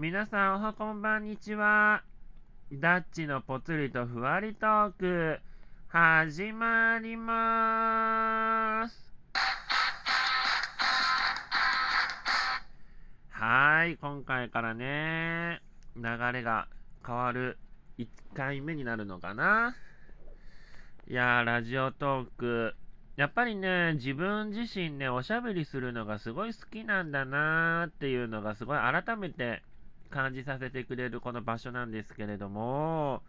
皆さんおはこんばんにちは。ダッチのぽつりとふわりトーク、始まりまーす。はい、今回からね、流れが変わる1回目になるのかな。いやー、ラジオトーク、やっぱりね、自分自身ね、おしゃべりするのがすごい好きなんだなーっていうのがすごい改めて感じさせてくれるこの場所なんですけれども、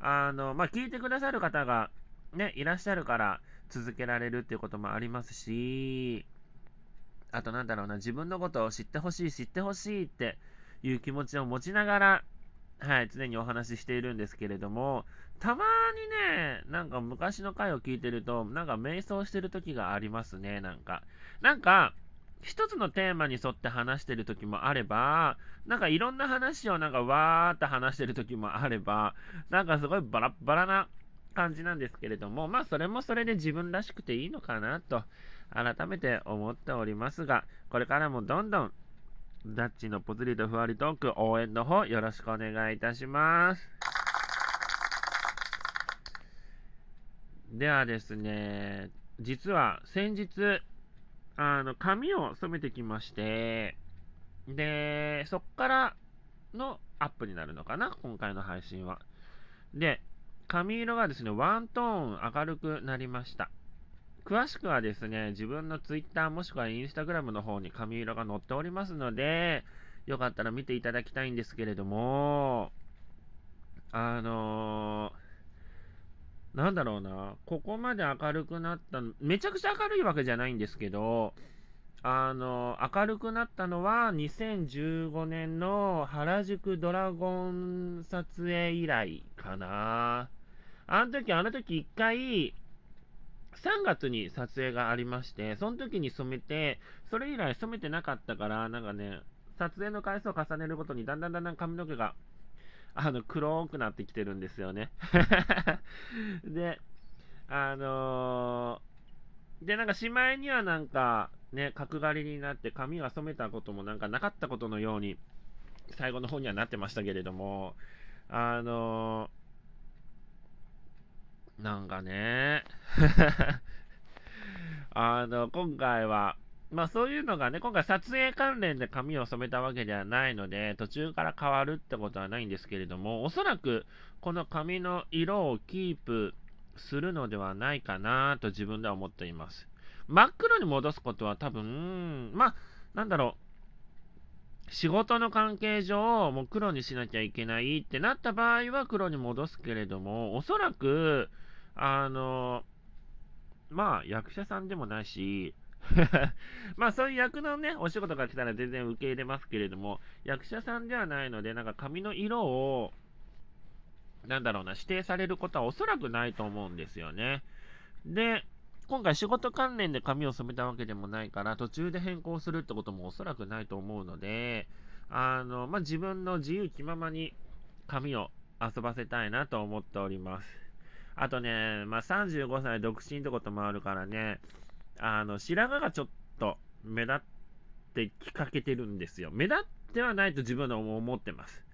あの、まあ、聞いてくださる方がね、いらっしゃるから続けられるっていうこともありますし、あとなんだろうな、自分のことを知ってほしい、知ってほしいっていう気持ちを持ちながら、はい、常にお話ししているんですけれども、たまにね、なんか昔の回を聞いてると、なんか瞑想してる時がありますね、なんか。なんか、一つのテーマに沿って話してる時もあれば、なんかいろんな話をなんかわーって話してる時もあれば、なんかすごいバラッバラな感じなんですけれども、まあそれもそれで自分らしくていいのかなと、改めて思っておりますが、これからもどんどん、ダッチのポツリとふわりトーク応援の方よろしくお願いいたします。ではですね、実は先日、あの、髪を染めてきまして、で、そっからのアップになるのかな、今回の配信は。で、髪色がですね、ワントーン明るくなりました。詳しくはですね、自分の Twitter もしくは Instagram の方に髪色が載っておりますので、よかったら見ていただきたいんですけれども、あのーなんだろうな、ここまで明るくなっためちゃくちゃ明るいわけじゃないんですけど、あの、明るくなったのは2015年の原宿ドラゴン撮影以来かな。あの時、あの時一回、3月に撮影がありまして、その時に染めて、それ以来染めてなかったから、なんかね、撮影の回数を重ねるごとにだんだんだんだん髪の毛があの、黒くなってきてるんですよね。で、あのー、で、なんかしまいにはなんか、ね、角刈りになって髪が染めたこともなんかなかったことのように、最後の方にはなってましたけれども、あのー、なんかね、あの、今回は、まあそういうのがね、今回撮影関連で髪を染めたわけではないので、途中から変わるってことはないんですけれども、おそらくこの髪の色をキープするのではないかなと自分では思っています。真っ黒に戻すことは多分、まあ、なんだろう、仕事の関係上、もう黒にしなきゃいけないってなった場合は黒に戻すけれども、おそらく、あの、まあ、役者さんでもないし、まあそういう役のね、お仕事が来たら全然受け入れますけれども、役者さんではないので、なんか髪の色を、なんだろうな、指定されることはおそらくないと思うんですよね。で、今回仕事関連で髪を染めたわけでもないから、途中で変更するってこともおそらくないと思うので、あの、まあ、自分の自由気ままに髪を遊ばせたいなと思っております。あとね、まあ、35歳独身ってこともあるからね、あの、白髪がちょっと目立ってきかけてるんですよ。目立ってはないと自分は思ってます。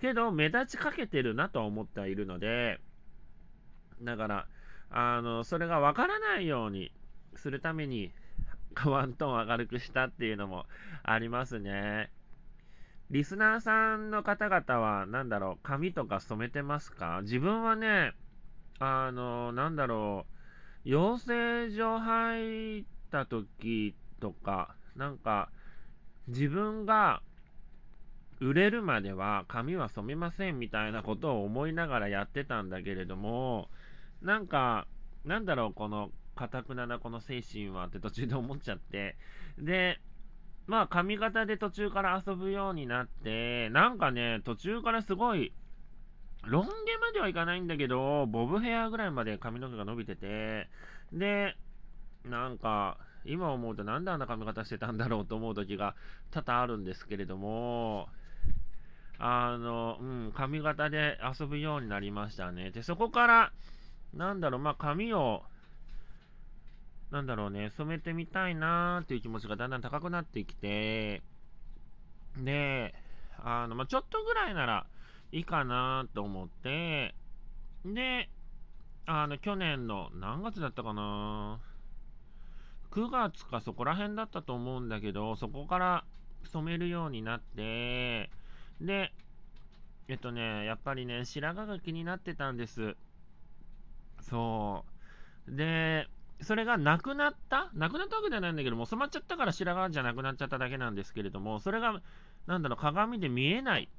けど、目立ちかけてるなと思ってはいるので、だから、あの、それがわからないようにするために、ワントーン明るくしたっていうのもありますね。リスナーさんの方々は、なんだろう、髪とか染めてますか？自分はね、あの、なんだろう、養成所入った時とか、なんか、自分が売れるまでは髪は染めませんみたいなことを思いながらやってたんだけれども、なんか、なんだろう、この、かたくななこの精神はって途中で思っちゃって、で、まあ髪型で途中から遊ぶようになって、なんかね、途中からすごい、ロン毛まではいかないんだけど、ボブヘアぐらいまで髪の毛が伸びてて、で、なんか、今思うとなんであんな髪型してたんだろうと思う時が多々あるんですけれども、あの、うん、髪型で遊ぶようになりましたね。で、そこから、なんだろう、まあ、髪を、なんだろうね、染めてみたいなーっていう気持ちがだんだん高くなってきて、で、あの、まあ、ちょっとぐらいならいいかなと思って、で、あの、去年の何月だったかな。9月かそこら辺だったと思うんだけど、そこから染めるようになって、で、えっとね、やっぱりね、白髪が気になってたんです。そう。で、それがなくなった？なくなったわけじゃないんだけども、染まっちゃったから白髪じゃなくなっちゃっただけなんですけれども、それが、なんだろう、鏡で見えない。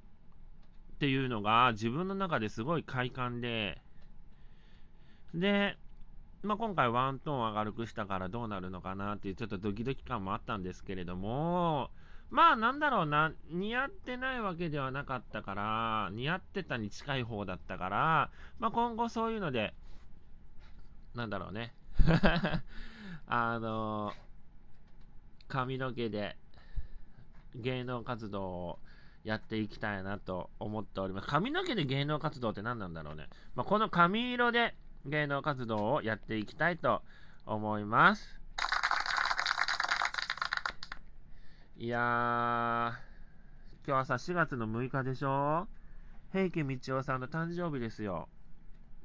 っていうのが自分の中ですごい快感で、で、まあ、今回ワントーン明るくしたからどうなるのかなっていうちょっとドキドキ感もあったんですけれども、まあなんだろうな、似合ってないわけではなかったから、似合ってたに近い方だったから、まあ今後そういうので、なんだろうね。あの、髪の毛で芸能活動をやっていきたいなと思っております。髪の毛で芸能活動って何なんだろうね。まあ、この髪色で芸能活動をやっていきたいと思います。いやー、今日はさ、4月の6日でしょ？平家道夫さんの誕生日ですよ。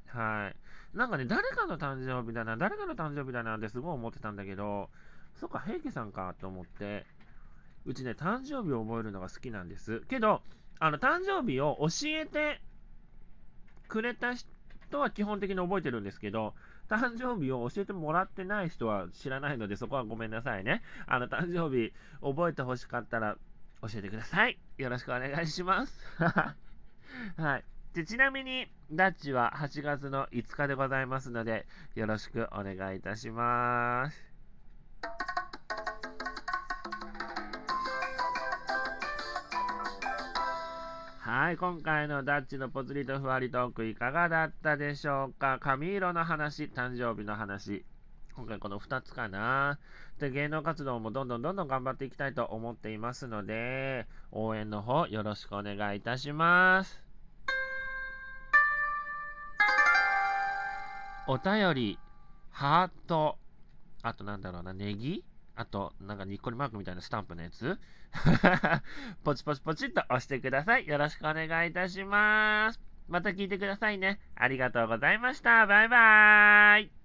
はい。なんかね、誰かの誕生日だな、誰かの誕生日だなってすごい思ってたんだけど、そっか、平家さんかと思って、うちね、誕生日を覚えるのが好きなんです。けど、あの、誕生日を教えてくれた人は基本的に覚えてるんですけど、誕生日を教えてもらってない人は知らないので、そこはごめんなさいね。あの、誕生日覚えてほしかったら教えてください。よろしくお願いします。はい。でちなみに、ダッチは8月の5日でございますので、よろしくお願いいたします。はい、今回のダッチのポツリとふわりトークいかがだったでしょうか？髪色の話、誕生日の話。今回この2つかな。で、芸能活動もどんどんどんどん頑張っていきたいと思っていますので、応援の方よろしくお願いいたします。お便り、ハート、あとなんだろうな、ネギ？あと、なんかニッコリマークみたいなスタンプのやつ？ポチポチポチっと押してください。よろしくお願いいたします。また聞いてくださいね。ありがとうございました。バイバーイ。